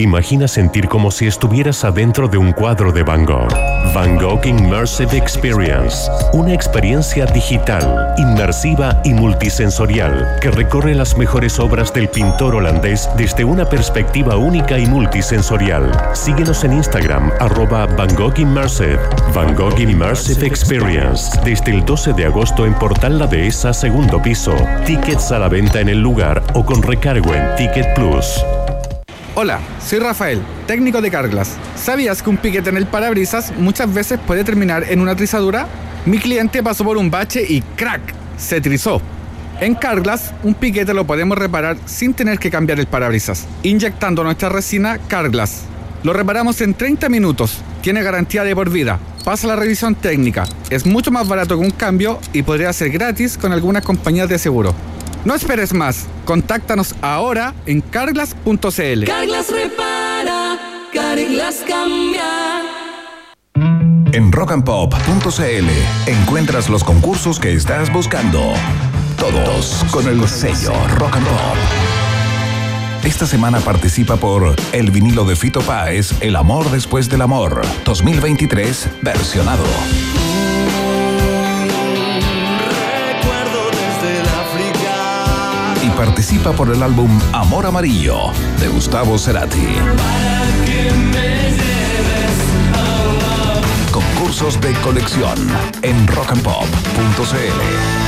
Imagina sentir como si estuvieras adentro de un cuadro de Van Gogh. Van Gogh Immersive Experience, una experiencia digital, inmersiva y multisensorial que recorre las mejores obras del pintor holandés desde una perspectiva única y multisensorial. Síguenos en Instagram, arroba Van Gogh Immersive. Van Gogh Immersive Experience, desde el 12 de agosto en Portal La Dehesa, segundo piso. Tickets a la venta en el lugar o con recargo en Ticket Plus. Hola, soy Rafael, técnico de Carglass. ¿Sabías que un piquete en el parabrisas muchas veces puede terminar en una trizadura? Mi cliente pasó por un bache y ¡crack! se trizó. En Carglass, un piquete lo podemos reparar sin tener que cambiar el parabrisas, inyectando nuestra resina Carglass. Lo reparamos en 30 minutos, tiene garantía de por vida, pasa la revisión técnica, es mucho más barato que un cambio y podría ser gratis con algunas compañías de seguro. No esperes más. Contáctanos ahora en carglass.cl. Carglass repara, Carglass cambia. en rockandpop.cl encuentras los concursos que estás buscando. Todos con el sello Rock and Pop. Esta semana participa por el vinilo de Fito Páez, El amor después del amor, 2023, versionado. Participa por el álbum Amor Amarillo, de Gustavo Cerati. Concursos de colección en rockandpop.cl.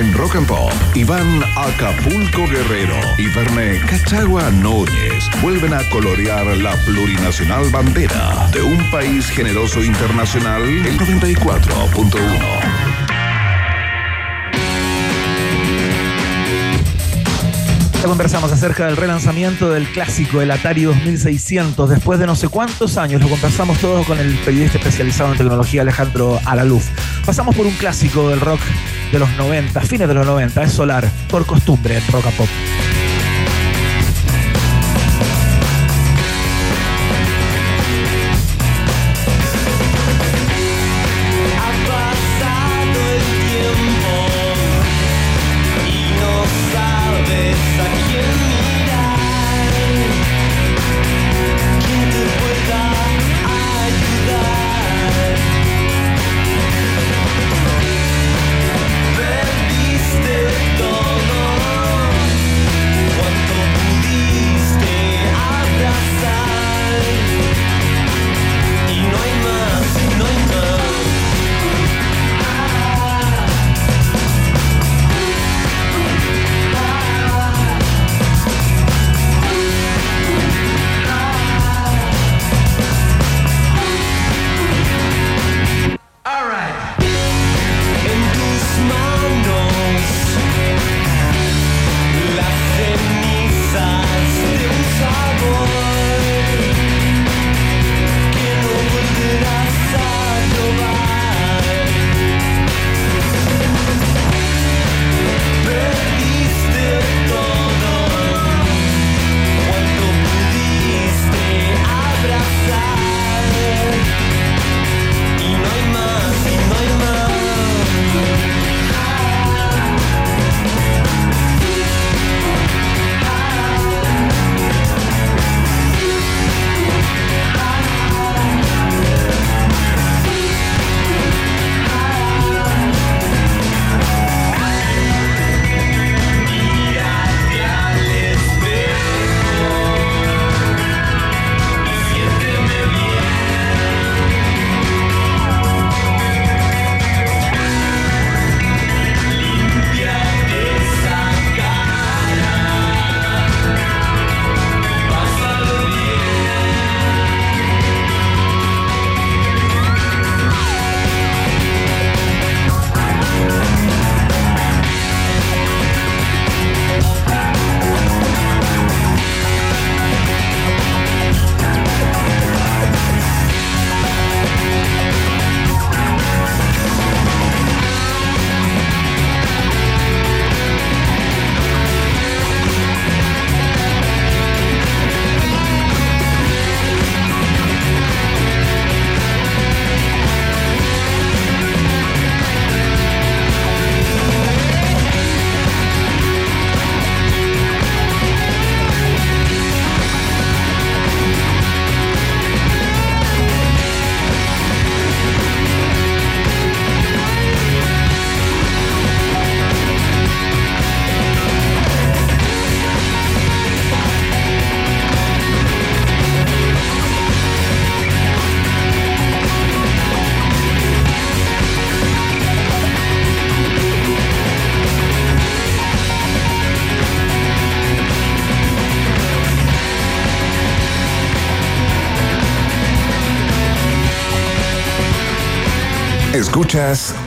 En Rock and Pop, Iván Acapulco Guerrero y Verne Cachagua Núñez vuelven a colorear la plurinacional bandera de un país generoso internacional, el 94.1. Ya conversamos acerca del relanzamiento del clásico, el Atari 2600. Después de no sé cuántos años, lo conversamos todos con el periodista especializado en tecnología Alejandro Alaluz. Pasamos por un clásico del rock de los 90, fines de los 90, es Solar, por costumbre Rock and Pop.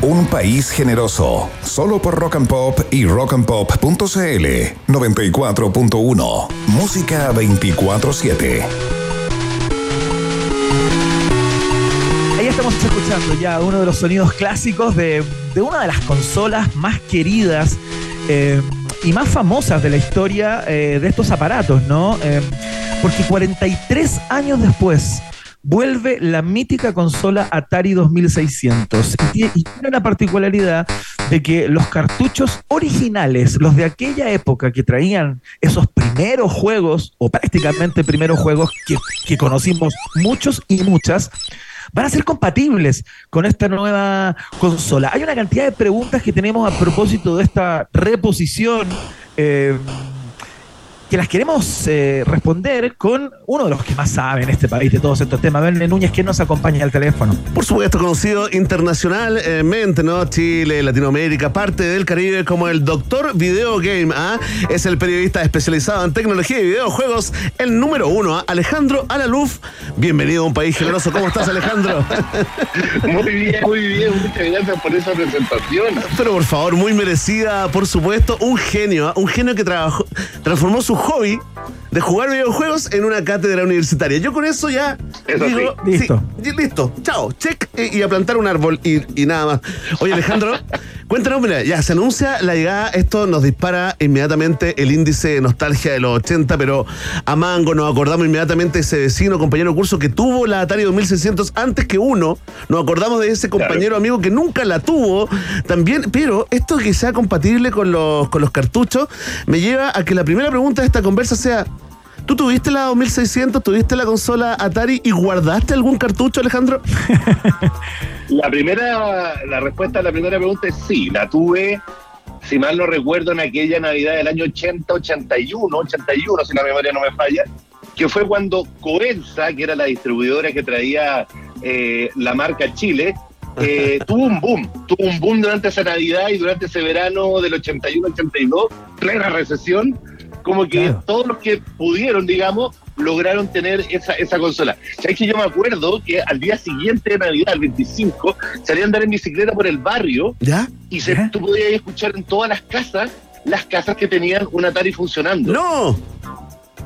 Un País Generoso, solo por Rock and Pop y rockandpop.cl 94.1. Música 24-7. Ahí estamos escuchando ya uno de los sonidos clásicos de, de una de las consolas más queridas eh, y más famosas de la historia eh, de estos aparatos, ¿no? Eh, porque 43 años después vuelve la mítica consola Atari 2600 y tie- y tiene la particularidad de que los cartuchos originales, los de aquella época que traían esos primeros juegos, o prácticamente primeros juegos que, que conocimos muchos y muchas, van a ser compatibles con esta nueva consola. Hay una cantidad de preguntas que tenemos a propósito de esta reposición. eh, que las queremos eh, responder con uno de los que más saben en este país de todos estos temas, Verne Núñez, que nos acompaña al teléfono. Por supuesto, conocido internacionalmente, ¿no? Chile, Latinoamérica, parte del Caribe como el Doctor Video Game. ¿ah? Es el periodista especializado en tecnología y videojuegos, el número uno, ¿ah? Alejandro Alaluf. Bienvenido a un país generoso. ¿Cómo estás, Alejandro? (laughs) Muy bien, muy bien. Muchas gracias por esa presentación. Pero por favor, muy merecida, por supuesto. Un genio, ¿ah? un genio que trabajó, transformó su hobby de jugar videojuegos en una cátedra universitaria. Yo con eso ya Eso digo, sí. Listo. sí, listo. Chao, check y, y a plantar un árbol y, y nada más. Oye, Alejandro, (laughs) cuéntanos, mira, ya se anuncia la llegada, esto nos dispara inmediatamente el índice de nostalgia de los 80, pero a Mango nos acordamos inmediatamente de ese vecino, compañero de curso que tuvo la Atari 2600 antes que uno. Nos acordamos de ese compañero amigo que nunca la tuvo también, pero esto que sea compatible con los, con los cartuchos me lleva a que la primera pregunta de esta conversa sea, ¿tú tuviste la 2600, tuviste la consola Atari y guardaste algún cartucho, Alejandro? (laughs) La primera, la respuesta a la primera pregunta es sí, la tuve, si mal no recuerdo, en aquella Navidad del año 80, 81, 81, si la memoria no me falla, que fue cuando Coenza, que era la distribuidora que traía eh, la marca Chile, eh, (laughs) tuvo un boom, tuvo un boom durante esa Navidad y durante ese verano del 81-82, plena recesión, como que Claro. todos los que pudieron, digamos, lograron tener esa, esa consola. ¿Sabes que yo me acuerdo que al día siguiente de Navidad, el 25, salía a andar en bicicleta por el barrio ¿Ya? y se, ¿Ya? tú podías escuchar en todas las casas las casas que tenían un Atari funcionando. ¡No!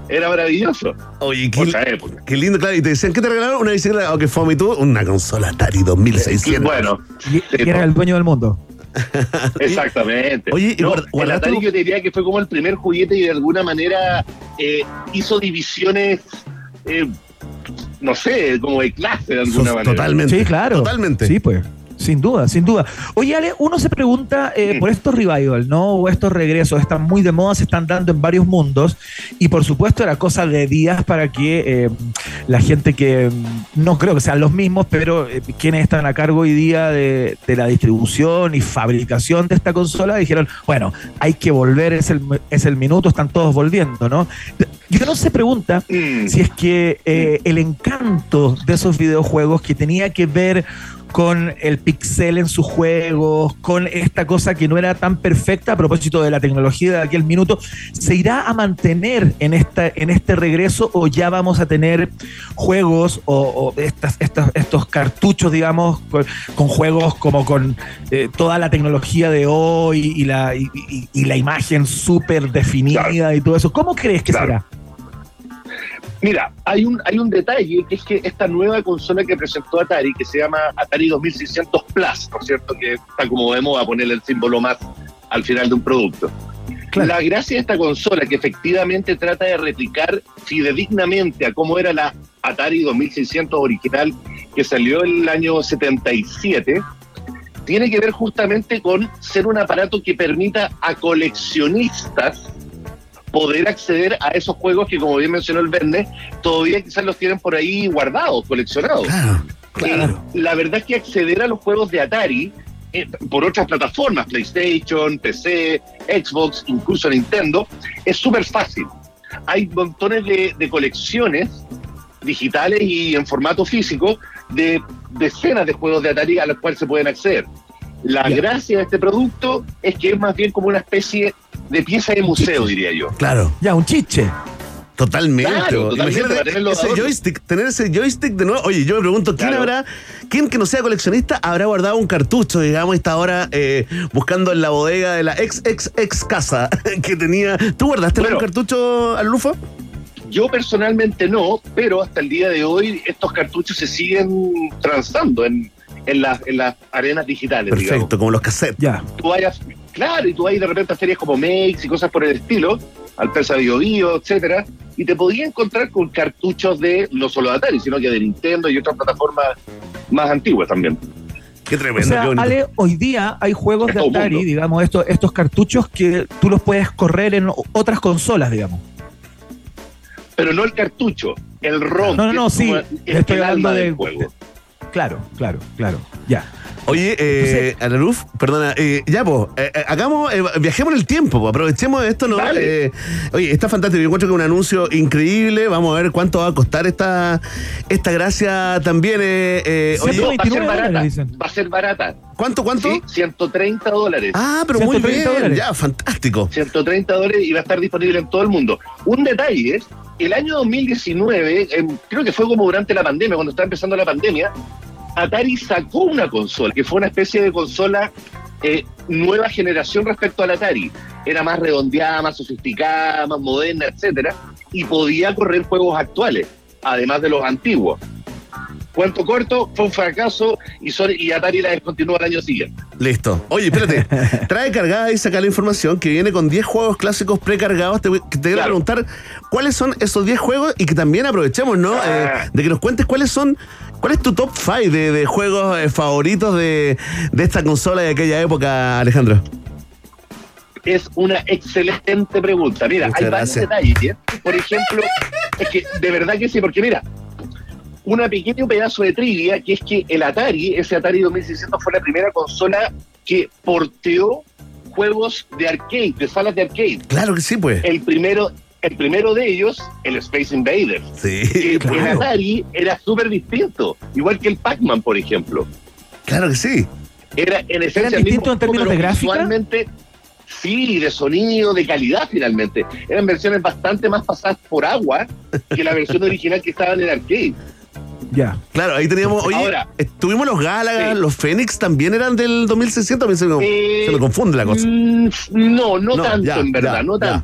Era maravilloso. Oye, qué, esa época. qué lindo, claro. Y te decían, ¿qué te regalaron? Una bicicleta. ¿O qué fue tú? Una consola Atari 2600. Bueno, Y, Sí, y era el dueño del mundo. (laughs) exactamente. Oye, y No, guarda- el Atari yo te diría que fue como el primer juguete y de alguna manera eh, hizo divisiones, eh, no sé, como de clase de alguna Sos- manera. Totalmente. Sí, claro. Totalmente. Sí, pues. Sin duda, sin duda. Oye, Ale, uno se pregunta eh, por estos revival, ¿no? O estos regresos, están muy de moda, se están dando en varios mundos. Y por supuesto era cosa de días para que eh, la gente que mm, no creo que sean los mismos, pero eh, quienes están a cargo hoy día de, de la distribución y fabricación de esta consola dijeron, bueno, hay que volver, es el, es el minuto, están todos volviendo, ¿no? Yo no se pregunta Mm. si es que eh, el encanto de esos videojuegos que tenía que ver con el pixel en sus juegos, con esta cosa que no era tan perfecta a propósito de la tecnología de aquel minuto, ¿se irá a mantener en, esta, en este regreso o ya vamos a tener juegos o, o estas, estas- estos cartuchos, digamos, con, con juegos como con eh, toda la tecnología de hoy y la, y, y- y la imagen súper definida y todo eso? ¿Cómo crees que Claro. será? Mira, hay un, hay un detalle que es que esta nueva consola que presentó Atari, que se llama Atari 2600 Plus, ¿no es cierto? Que está como de moda ponerle el símbolo más al final de un producto. Claro. La gracia de esta consola, que efectivamente trata de replicar fidedignamente a cómo era la Atari 2600 original que salió en el año 77, tiene que ver justamente con ser un aparato que permita a coleccionistas poder acceder a esos juegos que, como bien mencionó el Verne, todavía quizás los tienen por ahí guardados, coleccionados. Claro, claro. Eh, la verdad es que acceder a los juegos de Atari eh, por otras plataformas, PlayStation, PC, Xbox, incluso Nintendo, es súper fácil. Hay montones de, de colecciones digitales y en formato físico de decenas de juegos de Atari a los cuales se pueden acceder. La Ya. gracia de este producto es que es más bien como una especie de pieza de museo, diría yo. Claro. Ya, un chiche. Totalmente. Claro, totalmente, ese joystick, tener ese joystick de nuevo. Oye, yo me pregunto, ¿quién Claro. habrá, quién que no sea coleccionista habrá guardado un cartucho, digamos, y está ahora eh, buscando en la bodega de la ex ex ex casa (laughs) que tenía? ¿Tú guardaste Bueno. algún cartucho al Lufo? Yo personalmente no, pero hasta el día de hoy estos cartuchos se siguen transando en, en, las- en las arenas digitales, digamos. Perfecto, como los cassettes. Ya. Tú vayas, claro, y tú vas de repente a ferias como Makes y cosas por el estilo, al Persa Bio Bio, etcétera, y te podías encontrar con cartuchos de no solo de Atari, sino que de Nintendo y otras plataformas más antiguas también. Qué O tremendo, sea, qué bonito. Ale, hoy día hay juegos de Atari, mundo. digamos, estos, estos cartuchos que tú los puedes correr en otras consolas, digamos. Pero no el cartucho, el ROM. No, no, no, es sí, estoy el hablando alma de- del juego. Claro, claro, claro. Ya. Oye, eh, Alaruf, perdona, eh, ya, pues, hagamos, eh, viajemos en el tiempo, po, aprovechemos esto, ¿no? Eh, oye, está fantástico, yo encuentro que es un anuncio increíble, vamos a ver cuánto va a costar esta, esta gracia también. Eh, eh, oye, va a ser 29 barata. dólares, dicen. Va a ser barata. ¿Cuánto, cuánto? Sí, 130 dólares. Ah, pero muy 130 bien, dólares. ya, fantástico. 130 dólares y va a estar disponible en todo el mundo. Un detalle, el año 2019, em, creo que fue como durante la pandemia, cuando estaba empezando la pandemia, Atari sacó una consola, que fue una especie de consola eh, nueva generación respecto al Atari. Era más redondeada, más sofisticada, más moderna, etcétera, y podía correr juegos actuales, además de los antiguos. Cuento corto, fue un fracaso y, Sony- y Atari la descontinuó el año siguiente. Listo. Oye, espérate. (laughs) Trae cargada y saca la información que viene con 10 juegos clásicos precargados. Te, voy- te a Claro. preguntar cuáles son esos 10 juegos y que también aprovechemos, ¿no? Ah. Eh, de que nos cuentes cuáles son. ¿Cuál es tu top 5 de, de juegos eh, favoritos de, de esta consola de aquella época, Alejandro? Es una excelente pregunta. Mira, Muchas hay varios gracias. detalles. ¿eh? Por ejemplo, es que de verdad que sí, porque mira, un pequeño pedazo de trivia, que es que el Atari, ese Atari 2600 fue la primera consola que porteó juegos de arcade, de salas de arcade. Claro que sí, pues. El primero, el primero de ellos, el Space Invaders. Sí, Que El claro. Atari era súper distinto, igual que el Pac-Man, por ejemplo. Claro que sí. Era en esencia ¿Eran el mismo distintos en términos de gráfica? Visualmente, sí, de sonido, de calidad finalmente. Eran versiones bastante más pasadas por agua que la versión (laughs) original que estaba en el arcade. Ya. Claro, ahí teníamos. Oye, Ahora. estuvimos los Galaga, Sí. los Fénix también eran del 2600. A mí se me, Eh, se me confunde la cosa. Mm, No, no, No, tanto, ya, en verdad, ya, no ya.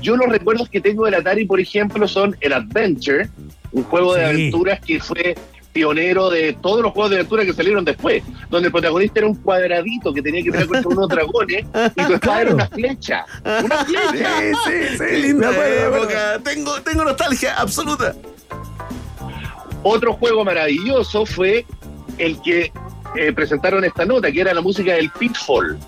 Yo los recuerdos que tengo del Atari, por ejemplo, son el Adventure, un juego de aventuras que fue pionero de todos los juegos de aventura que salieron después, donde el protagonista era un cuadradito que tenía que pelear contra unos dragones y tu espada era una flecha. Una flecha. Sí, sí, sí, linda época. Tengo, tengo nostalgia absoluta. Otro juego maravilloso fue el que eh, presentaron esta nota, que era la música del Pitfall.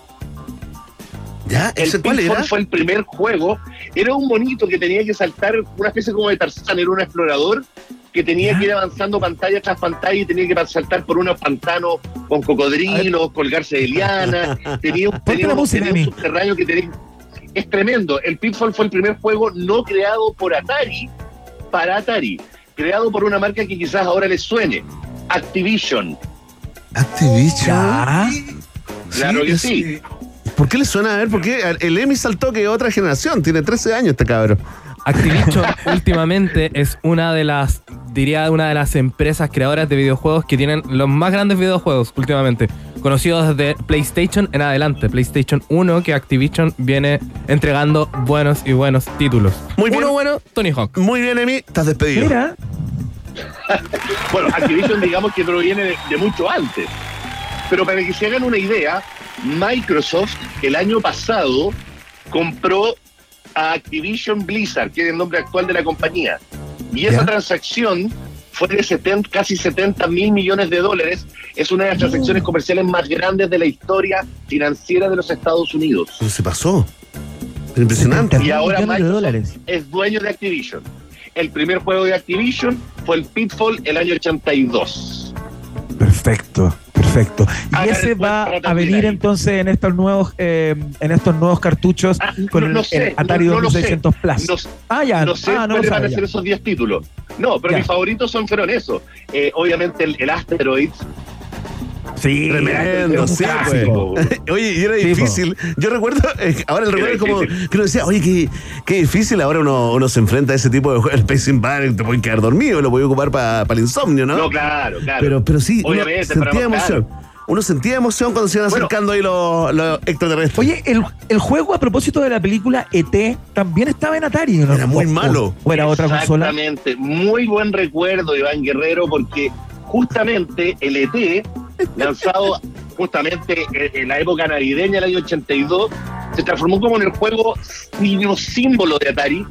¿Ya? El ¿Ese cuál Pitfall era? fue el primer juego. Era un monito que tenía que saltar una especie como de Tarzán, era un explorador que tenía ¿Ya? que ir avanzando pantalla tras pantalla y tenía que saltar por unos pantanos con cocodrilos, colgarse de lianas. (laughs) Tenía, un- tenía un- tenía subterráneo que tenía... Es tremendo. El Pitfall fue el primer juego no creado por Atari para Atari, creado por una marca que quizás ahora les suene, Activision. Activision. Ya. Claro que sí. ¿Por qué le suena a ver? Porque el Emi saltó que es otra generación, tiene 13 años este cabrón. Activision (laughs) últimamente es una de las, diría, una de las empresas creadoras de videojuegos que tienen los más grandes videojuegos últimamente, conocidos desde PlayStation en adelante. PlayStation 1 que Activision viene entregando buenos y buenos títulos. Muy bien. Uno bueno, Tony Hawk. Muy bien, Emi, estás despedido. Mira. Bueno, Activision digamos que proviene de, de mucho antes. Pero para que se hagan una idea, Microsoft el año pasado compró a Activision Blizzard, que es el nombre actual de la compañía. Y esa Ya. transacción fue de 70 casi 70 mil millones de dólares. Es una de las transacciones comerciales más grandes de la historia financiera de los Estados Unidos. Se pasó. Impresionante. 70 Y ahora Microsoft dólares. es dueño de Activision. El primer juego de Activision fue el Pitfall el año 82. Perfecto, perfecto. Y ese va a venir entonces en estos nuevos, eh, en estos nuevos cartuchos Ah, con no- el, no sé, el Atari no- no lo sé. 2600 Plus. No, ah, ya. no sé ah, cuáles van a ser esos 10 títulos. No, pero Ya. mis favoritos son fueron esos. Eh, obviamente el, el Asteroids. Sí, Tremendo, sí, pues. Oye, y era Sí, difícil. Yo recuerdo, eh, ahora el recuerdo es como que uno decía, oye, qué, qué difícil. Ahora uno, uno se enfrenta a ese tipo de juegos. El Pacing Bar, te pueden quedar dormido, lo puedes ocupar para el insomnio, ¿no? No, claro, claro. pero, pero sí, uno sentía emoción. Uno sentía emoción cuando se iban Bueno. acercando ahí los, los extraterrestres. Oye, el, el juego a propósito de la película ET también estaba en Atari, ¿no? Era muy O- malo. O, o era otra consola. Exactamente. Muy buen recuerdo, Iván Guerrero, porque justamente el ET, lanzado justamente en, la época navideña del año 82, se transformó como en el juego niño símbolo de Atari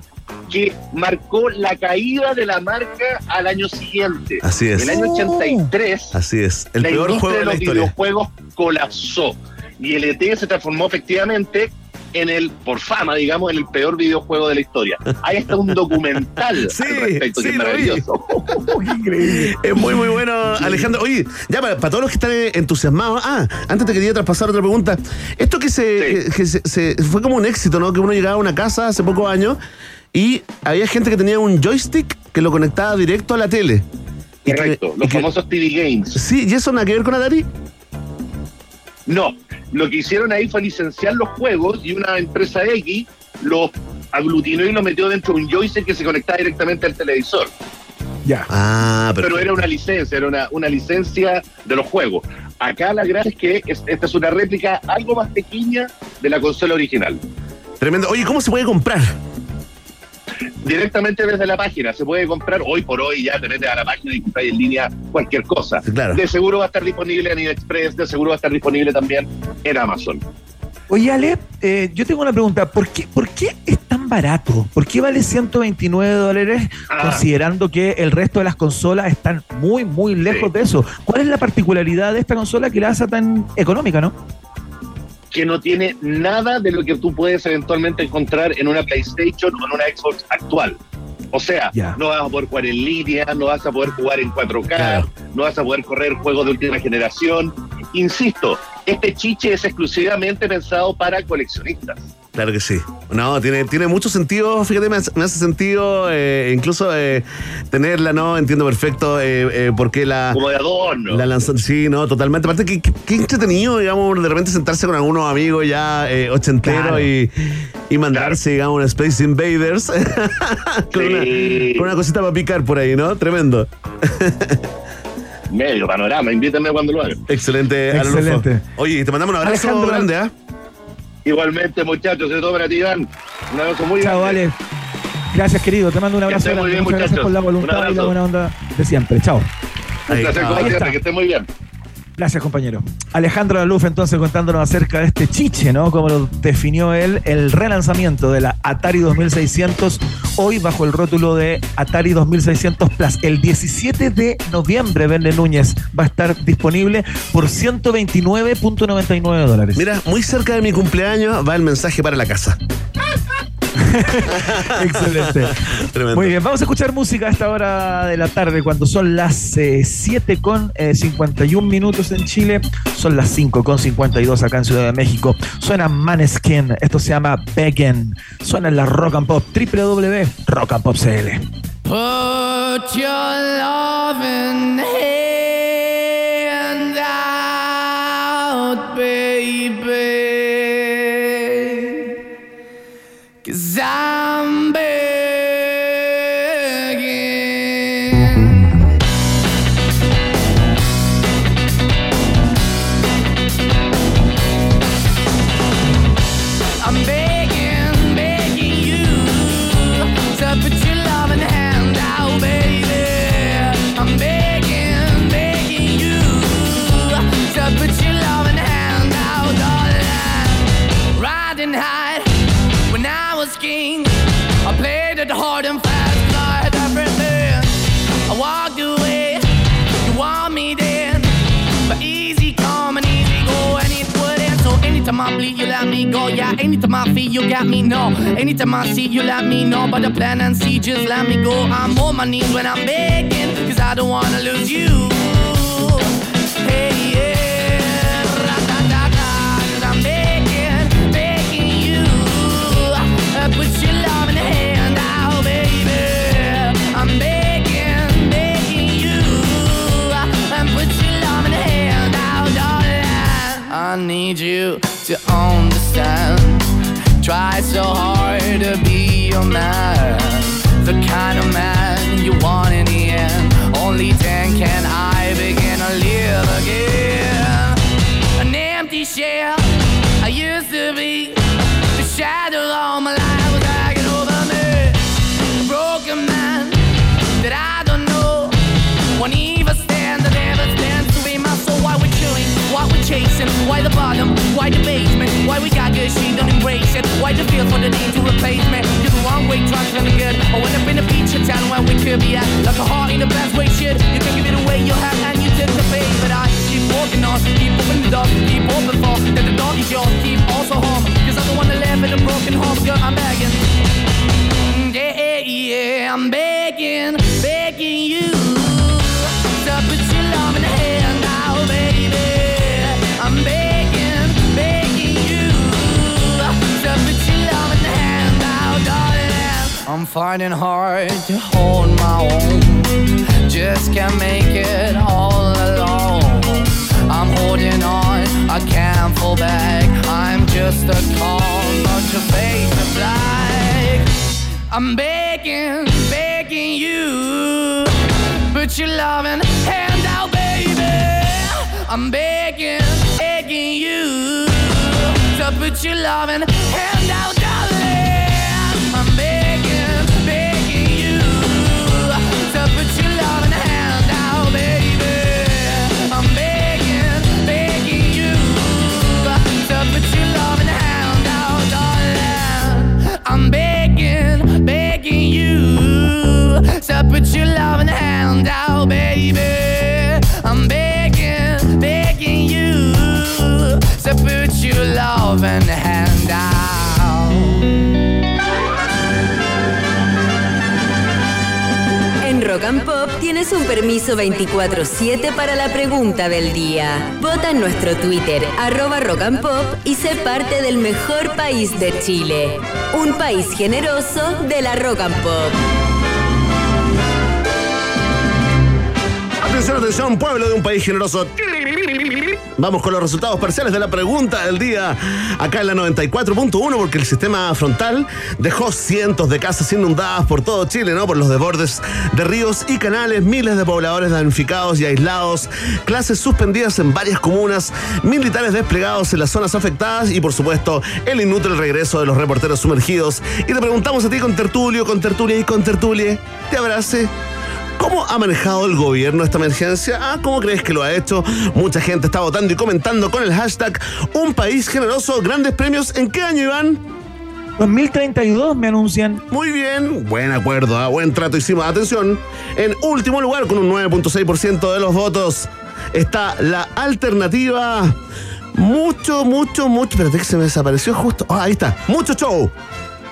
que marcó la caída de la marca al año siguiente. Así es. El año 83 Así es. El la peor juego de de la los historia. videojuegos colapsó y el ET se transformó efectivamente en el, por fama, digamos, en el peor videojuego de la historia. Hay hasta un documental (laughs) Sí, al respecto sí, que es lo vi. maravilloso. (laughs) Es muy, muy bueno, Alejandro. Oye, ya para, para todos los que están entusiasmados. Ah, antes te quería traspasar otra pregunta. Esto que se, Sí. que se- se- fue como un éxito, ¿no? Que uno llegaba a una casa hace pocos años y había gente que tenía un joystick que lo conectaba directo a la tele. Que- Correcto, los que- famosos TV Games. Sí, ¿y eso nada que ver con Atari? No, lo que hicieron ahí fue licenciar los juegos y una empresa X los aglutinó y los metió dentro de un joystick que se conectaba directamente al televisor. Ya. Ah, Pero era una licencia, era una, una licencia de los juegos. Acá la gracia es que es- esta es una réplica algo más pequeña de la consola original. Tremendo. Oye, ¿cómo se puede comprar? Directamente desde la página, se puede comprar hoy por hoy, ya te metes a la página y compras en línea cualquier cosa. Claro. De seguro va a estar disponible en AliExpress, de seguro va a estar disponible también en Amazon. Oye, Ale, eh, yo tengo una pregunta. ¿Por qué, ¿Por qué es tan barato? ¿Por qué vale 129 dólares Ah. considerando que el resto de las consolas están muy, muy lejos Sí. de eso? ¿Cuál es la particularidad de esta consola que la hace tan económica, no? Que no tiene nada de lo que tú puedes eventualmente encontrar en una PlayStation o en una Xbox actual. O sea, no vas a poder jugar en línea, no vas a poder jugar en 4K, Claro. no vas a poder correr juegos de última generación. Insisto, este chiche es exclusivamente pensado para coleccionistas. Claro que sí. No, tiene, tiene mucho sentido, fíjate, me hace, me hace sentido eh, incluso eh, tenerla, ¿no? Entiendo perfecto eh, eh, por qué la, Como de adorno. la lanzó. Sí, no, totalmente. Aparte, qué, qué- qué entretenido, digamos, de repente sentarse con algunos amigos ya eh, ochenteros Claro. y, y mandarse, digamos, un Space Invaders (laughs) con, Sí. una, con una cosita para picar por ahí, ¿no? Tremendo. Medio panorama, invítenme cuando lo hagan. Excelente, Excelente. Oye, te mandamos un abrazo Alejandro, grande, ¿ah? Igualmente, muchachos, de todo para ti, Iván. Un abrazo muy Chao, grande. Ale. Gracias, querido. Te mando un abrazo. estés muy grande. bien, Muchas gracias por la Un voluntad y la buena onda de siempre. Chao. Un placer, como siempre, que esté muy bien. Gracias, compañero. Alejandro Laluf, entonces, contándonos acerca de este chiche, ¿no? Como lo definió él, el relanzamiento de la Atari 2600, hoy bajo el rótulo de Atari 2600 Plus. El 17 de noviembre, Vende Núñez, va a estar disponible por 129.99 dólares. Mira, muy cerca de mi cumpleaños va el mensaje para la casa. (laughs) Excelente. Tremendo. Muy bien, vamos a escuchar música a esta hora de la tarde, cuando son las eh, 7 con eh, 51 minutos en Chile, son las 5 con 52 acá en Ciudad de México. Suena Maneskin, esto se llama Beggin. Suena en la Rock and Pop, www.rockandpopcl. Put your loving hand Anytime I see, you let me know. But the plan and see, just let me go. I'm on my knees when I'm begging, cause I don't wanna lose you. Hey, yeah, ra-da-da-da, 'cause I'm begging, begging you. Uh, put your loving hand out, baby. I'm begging. I need you to understand. Try so hard to be your man, the kind of man you want Why the basement? Why we got good, she don't embrace it? Why the feel for the need to replace me? You're the wrong way, trying to feeling good. I went up in a feature town where we could be at. Like a heart in the best way, shit. You can give it away, you have, and you took the bait. But I keep walking on, keep moving the dog, keep open for. That the dog is yours, keep also home. Cause I'm the one that live in a broken home, girl, I'm begging. Mm, yeah, yeah, yeah, I'm begging, begging you. I'm finding hard to hold my own. Just can't make it all alone. I'm holding on, I can't fall back. I'm just a call, not your face of black. I'm begging, begging you, put your loving hand out, baby. I'm begging, begging you to put your loving hand out, to put your loving hand out, baby. I'm begging, begging you to put your loving hand out. En Rock and Pop tienes un permiso 24-7 para la pregunta del día. Vota en nuestro Twitter, arroba Rock and Pop, y sé parte del mejor país de Chile. Un país generoso de la Rock and Pop. Atención, atención, pueblo de un país generoso. Vamos con los resultados parciales de la pregunta del día acá en la 94.1 porque el sistema frontal dejó cientos de casas inundadas por todo Chile, ¿no? Por los desbordes de ríos y canales, miles de pobladores damnificados y aislados, clases suspendidas en varias comunas, militares desplegados en las zonas afectadas y por supuesto el inútil regreso de los reporteros sumergidos. Y te preguntamos a ti con tertulio, con tertulia y con tertulia, ¿te abrace? ¿Cómo ha manejado el gobierno esta emergencia? Ah, ¿Cómo crees que lo ha hecho? Mucha gente está votando y comentando con el hashtag Un país generoso, grandes premios. ¿En qué año, Iván? 2032 me anuncian. Muy bien, buen acuerdo, ah, buen trato hicimos. Atención, en último lugar, con un 9.6% de los votos, está la alternativa. Mucho, mucho, mucho. Espérate que se me desapareció justo. Ah, ahí está. Mucho show.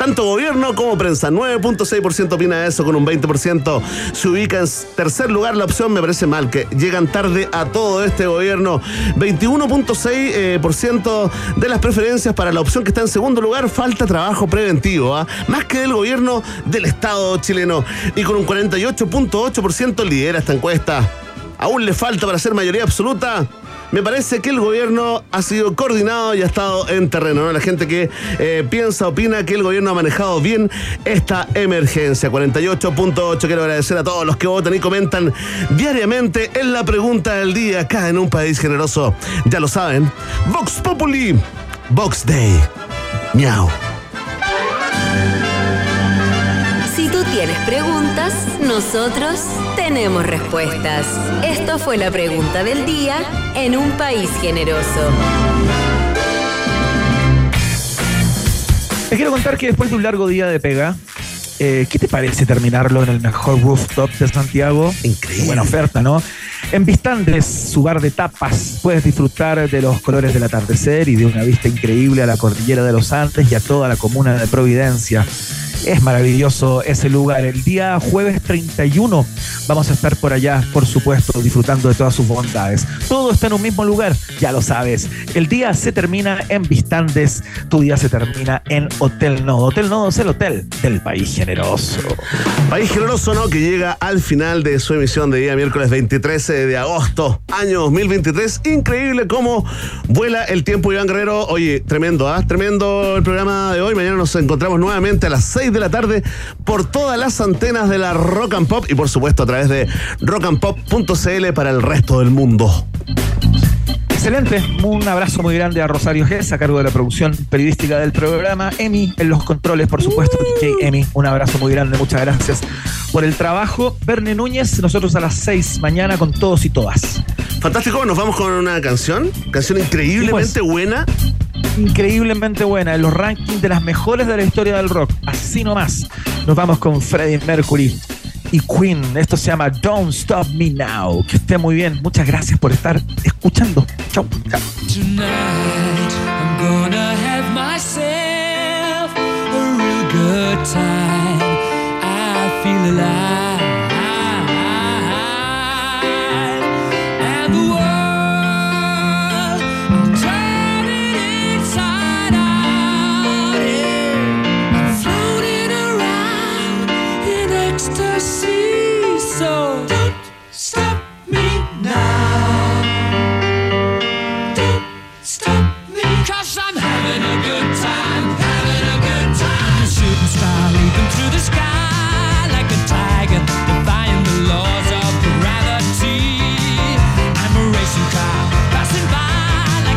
Tanto gobierno como prensa. 9.6% opina eso, con un 20% se ubica en tercer lugar la opción. Me parece mal que llegan tarde a todo este gobierno. 21.6% de las preferencias para la opción que está en segundo lugar. Falta trabajo preventivo, ¿ah? más que del gobierno del Estado chileno. Y con un 48.8% lidera esta encuesta. Aún le falta para ser mayoría absoluta. Me parece que el gobierno ha sido coordinado y ha estado en terreno. ¿no? La gente que eh, piensa, opina que el gobierno ha manejado bien esta emergencia. 48.8. Quiero agradecer a todos los que votan y comentan diariamente en la pregunta del día, acá en un país generoso. Ya lo saben. Vox Populi. Vox Day. Miau. Tienes preguntas, nosotros tenemos respuestas. Esto fue la pregunta del día en un país generoso. Te quiero contar que después de un largo día de pega, eh, ¿qué te parece terminarlo en el mejor rooftop de Santiago? Increíble. Buena oferta, ¿no? En Vistandes, su bar de tapas, puedes disfrutar de los colores del atardecer y de una vista increíble a la cordillera de los Andes y a toda la comuna de Providencia. Es maravilloso ese lugar. El día jueves 31 vamos a estar por allá, por supuesto, disfrutando de todas sus bondades. Todo está en un mismo lugar, ya lo sabes. El día se termina en Vistandes, tu día se termina en Hotel Nodo. Hotel Nodo es el hotel del país generoso. País generoso, ¿no? Que llega al final de su emisión de día miércoles 23 de agosto, año 2023. Increíble cómo vuela el tiempo, Iván Guerrero. Oye, tremendo, ¿ah? Tremendo el programa de hoy. Mañana nos encontramos nuevamente a las 6 de la tarde por todas las antenas de la Rock and Pop y por supuesto a través de rockandpop.cl para el resto del mundo. Excelente. Un abrazo muy grande a Rosario Gess, a cargo de la producción periodística del programa. Emi en los controles, por supuesto. DJ Emi, un abrazo muy grande. Muchas gracias por el trabajo. Verne Núñez, nosotros a las 6 mañana con todos y todas. Fantástico, nos vamos con una canción, canción increíblemente pues. buena. Increíblemente buena en los rankings de las mejores de la historia del rock. Así nomás. Nos vamos con Freddie Mercury y Queen. Esto se llama Don't Stop Me Now. Que esté muy bien. Muchas gracias por estar escuchando. Chau.